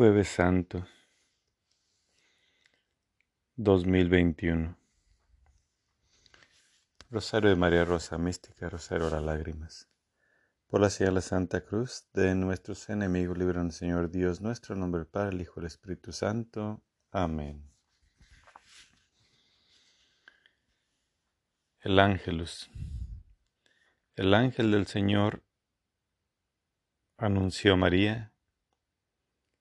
Jueves Santo 2021 Rosario de María Rosa Mística, Rosario de Lágrimas. Por la señal de la Santa Cruz de nuestros enemigos, el Señor Dios nuestro, nombre del Padre, el Hijo y el Espíritu Santo. Amén. El Ángelus. El ángel del Señor anunció a María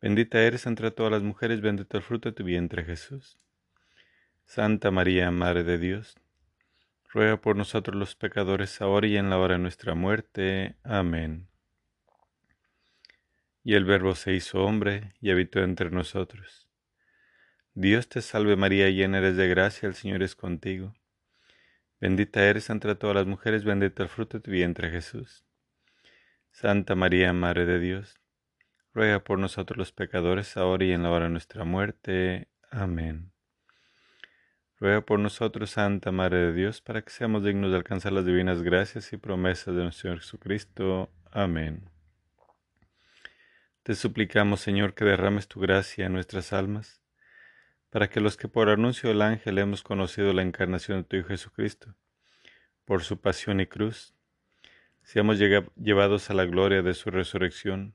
Bendita eres entre todas las mujeres, bendito el fruto de tu vientre Jesús. Santa María, Madre de Dios, ruega por nosotros los pecadores, ahora y en la hora de nuestra muerte. Amén. Y el Verbo se hizo hombre y habitó entre nosotros. Dios te salve María, llena eres de gracia, el Señor es contigo. Bendita eres entre todas las mujeres, bendito el fruto de tu vientre Jesús. Santa María, Madre de Dios, ruega por nosotros los pecadores, ahora y en la hora de nuestra muerte. Amén. Ruega por nosotros, Santa Madre de Dios, para que seamos dignos de alcanzar las divinas gracias y promesas de nuestro Señor Jesucristo. Amén. Te suplicamos, Señor, que derrames tu gracia en nuestras almas, para que los que por anuncio del ángel hemos conocido la encarnación de tu Hijo Jesucristo, por su pasión y cruz, seamos llevados a la gloria de su resurrección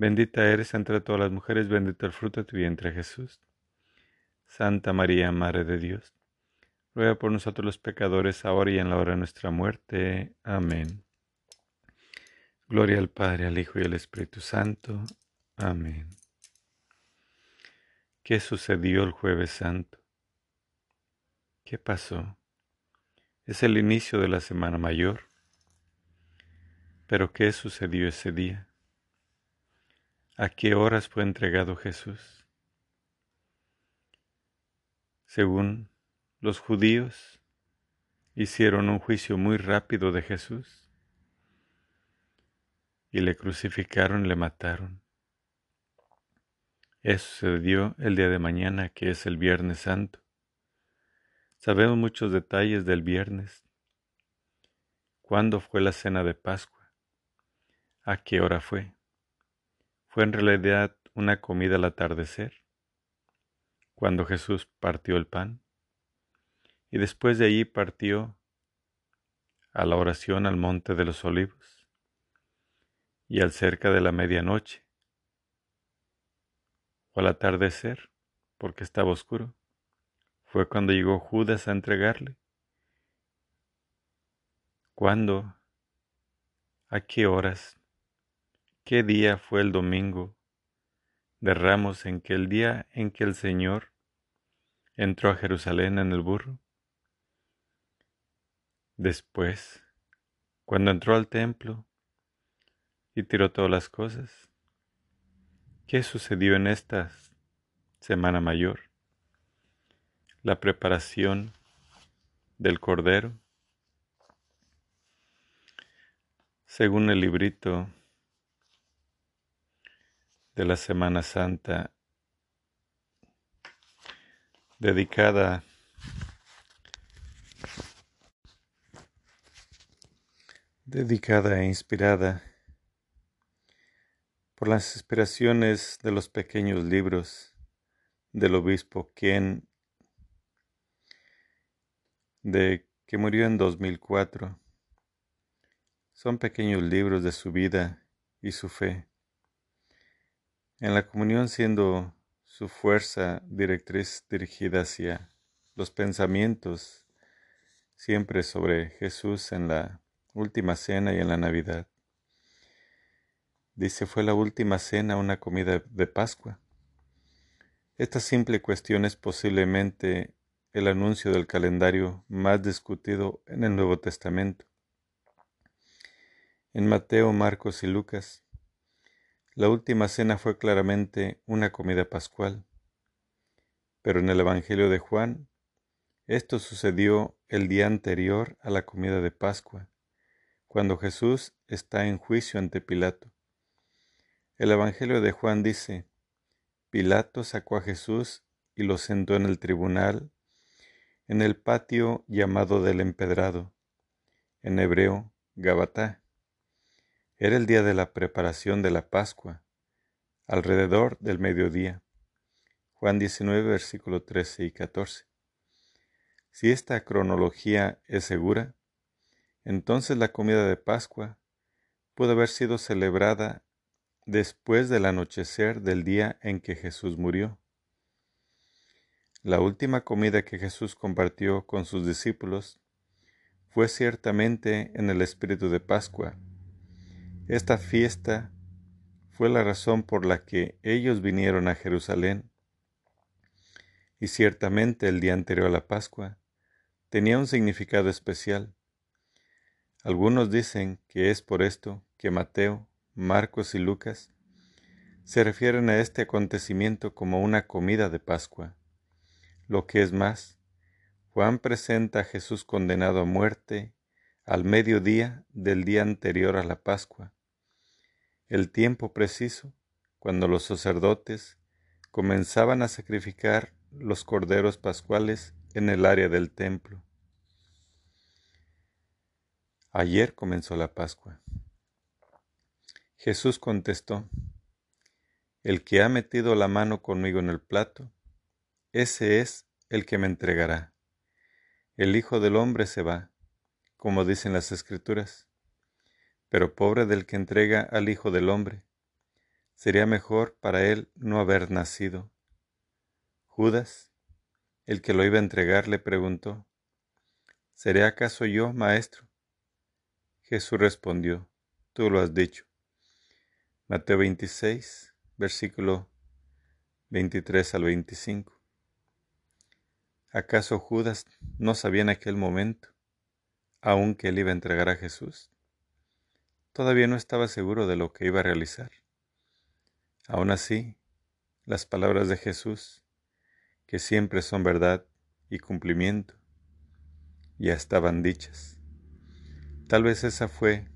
Bendita eres entre todas las mujeres, bendito el fruto de tu vientre Jesús. Santa María, Madre de Dios, ruega por nosotros los pecadores, ahora y en la hora de nuestra muerte. Amén. Gloria al Padre, al Hijo y al Espíritu Santo. Amén. ¿Qué sucedió el jueves santo? ¿Qué pasó? Es el inicio de la Semana Mayor. Pero ¿qué sucedió ese día? ¿A qué horas fue entregado Jesús? Según los judíos, hicieron un juicio muy rápido de Jesús y le crucificaron le mataron. Eso sucedió el día de mañana, que es el Viernes Santo. Sabemos muchos detalles del viernes. ¿Cuándo fue la cena de Pascua? ¿A qué hora fue? ¿Fue en realidad una comida al atardecer? Cuando Jesús partió el pan. Y después de allí partió a la oración al monte de los olivos. Y al cerca de la medianoche o al atardecer, porque estaba oscuro, fue cuando llegó Judas a entregarle. ¿Cuándo? ¿A qué horas? ¿Qué día fue el domingo de Ramos en que el día en que el Señor entró a Jerusalén en el burro? Después, cuando entró al templo y tiró todas las cosas, ¿Qué sucedió en esta Semana Mayor? La preparación del Cordero. Según el librito de la Semana Santa, dedicada dedicada e inspirada por las inspiraciones de los pequeños libros del obispo Ken, de que murió en 2004. Son pequeños libros de su vida y su fe. En la comunión siendo su fuerza directriz dirigida hacia los pensamientos siempre sobre Jesús en la última cena y en la Navidad. Dice, fue la última cena una comida de Pascua. Esta simple cuestión es posiblemente el anuncio del calendario más discutido en el Nuevo Testamento. En Mateo, Marcos y Lucas, la última cena fue claramente una comida pascual. Pero en el Evangelio de Juan, esto sucedió el día anterior a la comida de Pascua, cuando Jesús está en juicio ante Pilato. El Evangelio de Juan dice, Pilato sacó a Jesús y lo sentó en el tribunal, en el patio llamado del empedrado, en hebreo, Gabatá. Era el día de la preparación de la Pascua, alrededor del mediodía. Juan 19, versículo 13 y 14. Si esta cronología es segura, entonces la comida de Pascua pudo haber sido celebrada después del anochecer del día en que Jesús murió. La última comida que Jesús compartió con sus discípulos fue ciertamente en el espíritu de Pascua. Esta fiesta fue la razón por la que ellos vinieron a Jerusalén. Y ciertamente el día anterior a la Pascua tenía un significado especial. Algunos dicen que es por esto que Mateo Marcos y Lucas se refieren a este acontecimiento como una comida de Pascua. Lo que es más, Juan presenta a Jesús condenado a muerte al mediodía del día anterior a la Pascua, el tiempo preciso cuando los sacerdotes comenzaban a sacrificar los corderos pascuales en el área del templo. Ayer comenzó la Pascua. Jesús contestó, El que ha metido la mano conmigo en el plato, ese es el que me entregará. El Hijo del Hombre se va, como dicen las Escrituras, pero pobre del que entrega al Hijo del Hombre. Sería mejor para él no haber nacido. Judas, el que lo iba a entregar, le preguntó, ¿Seré acaso yo, maestro? Jesús respondió, Tú lo has dicho. Mateo 26, versículo 23 al 25. ¿Acaso Judas no sabía en aquel momento, aún que él iba a entregar a Jesús? Todavía no estaba seguro de lo que iba a realizar. Aún así, las palabras de Jesús, que siempre son verdad y cumplimiento, ya estaban dichas. Tal vez esa fue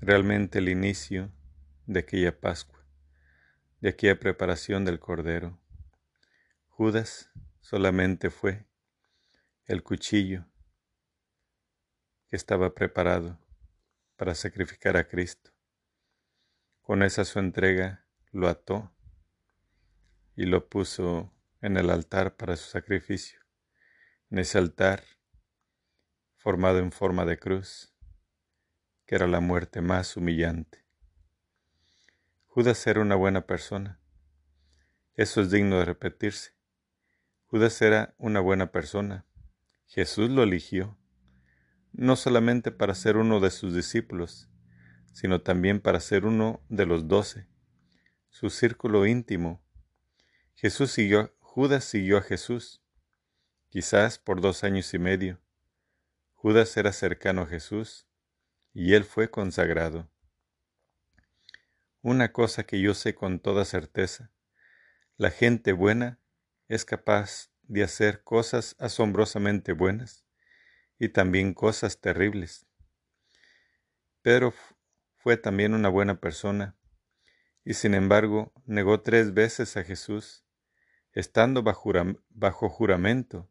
realmente el inicio de aquella Pascua, de aquella preparación del Cordero. Judas solamente fue el cuchillo que estaba preparado para sacrificar a Cristo. Con esa su entrega lo ató y lo puso en el altar para su sacrificio. En ese altar, formado en forma de cruz, que era la muerte más humillante. Judas era una buena persona. Eso es digno de repetirse. Judas era una buena persona. Jesús lo eligió no solamente para ser uno de sus discípulos, sino también para ser uno de los doce, su círculo íntimo. Jesús siguió, Judas siguió a Jesús, quizás por dos años y medio. Judas era cercano a Jesús y él fue consagrado. Una cosa que yo sé con toda certeza, la gente buena es capaz de hacer cosas asombrosamente buenas y también cosas terribles. Pedro fue también una buena persona, y sin embargo negó tres veces a Jesús, estando bajo, juramento.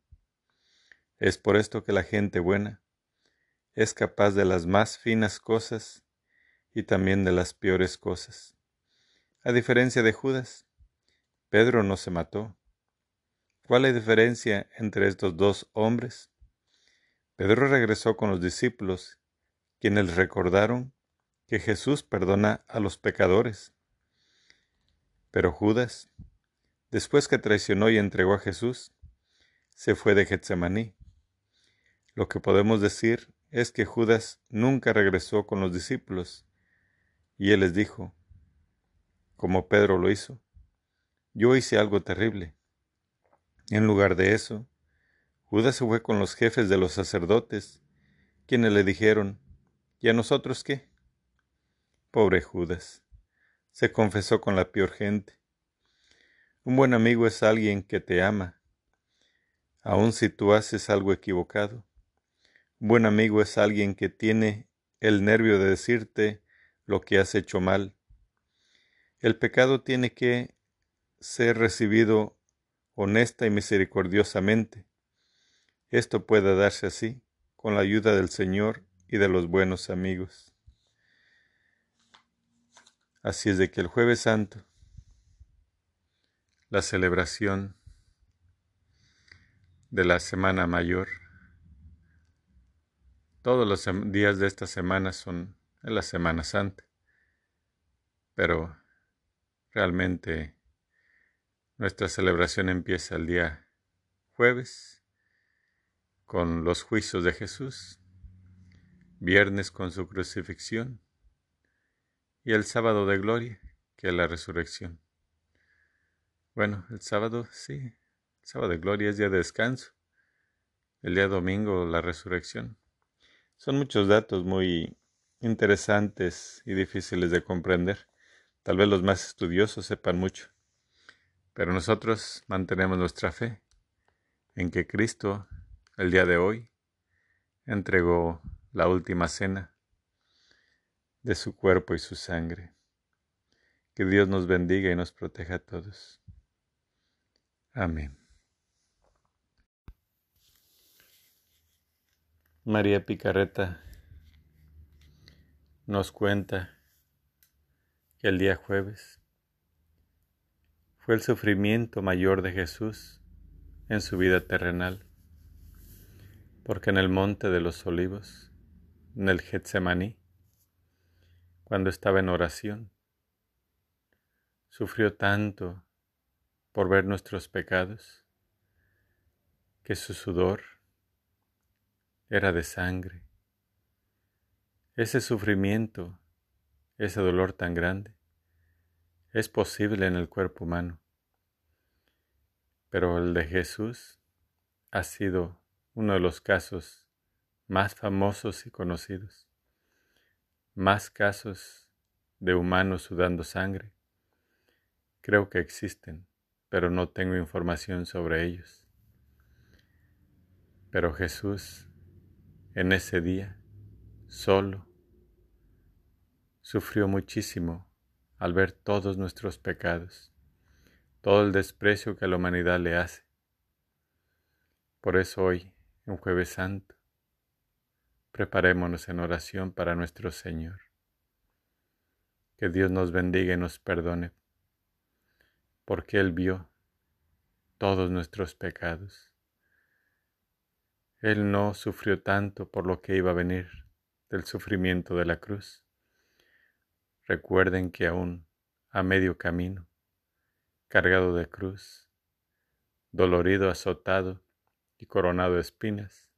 Es por esto que la gente buena es capaz de las más finas cosas y también de las peores cosas. A diferencia de Judas, Pedro no se mató. ¿Cuál es la diferencia entre estos dos hombres? Pedro regresó con los discípulos, quienes recordaron que Jesús perdona a los pecadores. Pero Judas, después que traicionó y entregó a Jesús, se fue de Getsemaní. Lo que podemos decir es que Judas nunca regresó con los discípulos, y él les dijo, como Pedro lo hizo, yo hice algo terrible. En lugar de eso, Judas se fue con los jefes de los sacerdotes, quienes le dijeron, ¿y a nosotros qué? Pobre Judas, se confesó con la peor gente. Un buen amigo es alguien que te ama, aun si tú haces algo equivocado. Un buen amigo es alguien que tiene el nervio de decirte lo que has hecho mal. El pecado tiene que ser recibido honesta y misericordiosamente. Esto puede darse así, con la ayuda del Señor y de los buenos amigos. Así es de que el jueves santo, la celebración de la Semana Mayor, todos los días de esta semana son en la Semana Santa, pero realmente nuestra celebración empieza el día jueves con los juicios de Jesús, viernes con su crucifixión y el sábado de gloria, que es la resurrección. Bueno, el sábado, sí, el sábado de gloria es día de descanso, el día domingo la resurrección. Son muchos datos muy interesantes y difíciles de comprender. Tal vez los más estudiosos sepan mucho, pero nosotros mantenemos nuestra fe en que Cristo el día de hoy entregó la última cena de su cuerpo y su sangre. Que Dios nos bendiga y nos proteja a todos. Amén. María Picarreta nos cuenta que el día jueves fue el sufrimiento mayor de Jesús en su vida terrenal porque en el monte de los olivos, en el Getsemaní, cuando estaba en oración, sufrió tanto por ver nuestros pecados, que su sudor era de sangre. Ese sufrimiento, ese dolor tan grande, es posible en el cuerpo humano, pero el de Jesús ha sido uno de los casos más famosos y conocidos, más casos de humanos sudando sangre. Creo que existen, pero no tengo información sobre ellos. Pero Jesús, en ese día, solo, sufrió muchísimo al ver todos nuestros pecados, todo el desprecio que la humanidad le hace. Por eso hoy, en jueves santo, preparémonos en oración para nuestro Señor. Que Dios nos bendiga y nos perdone, porque Él vio todos nuestros pecados. Él no sufrió tanto por lo que iba a venir del sufrimiento de la cruz. Recuerden que aún a medio camino, cargado de cruz, dolorido, azotado y coronado de espinas,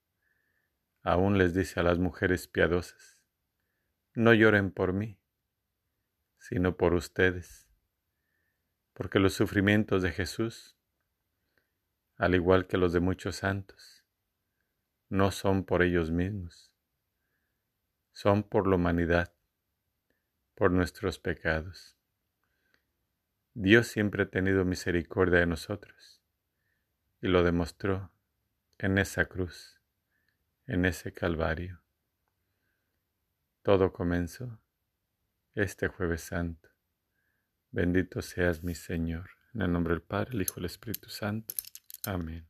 aún les dice a las mujeres piadosas, no lloren por mí, sino por ustedes, porque los sufrimientos de Jesús, al igual que los de muchos santos, no son por ellos mismos, son por la humanidad, por nuestros pecados. Dios siempre ha tenido misericordia de nosotros y lo demostró en esa cruz en ese Calvario. Todo comenzó este jueves santo. Bendito seas mi Señor. En el nombre del Padre, el Hijo y el Espíritu Santo. Amén.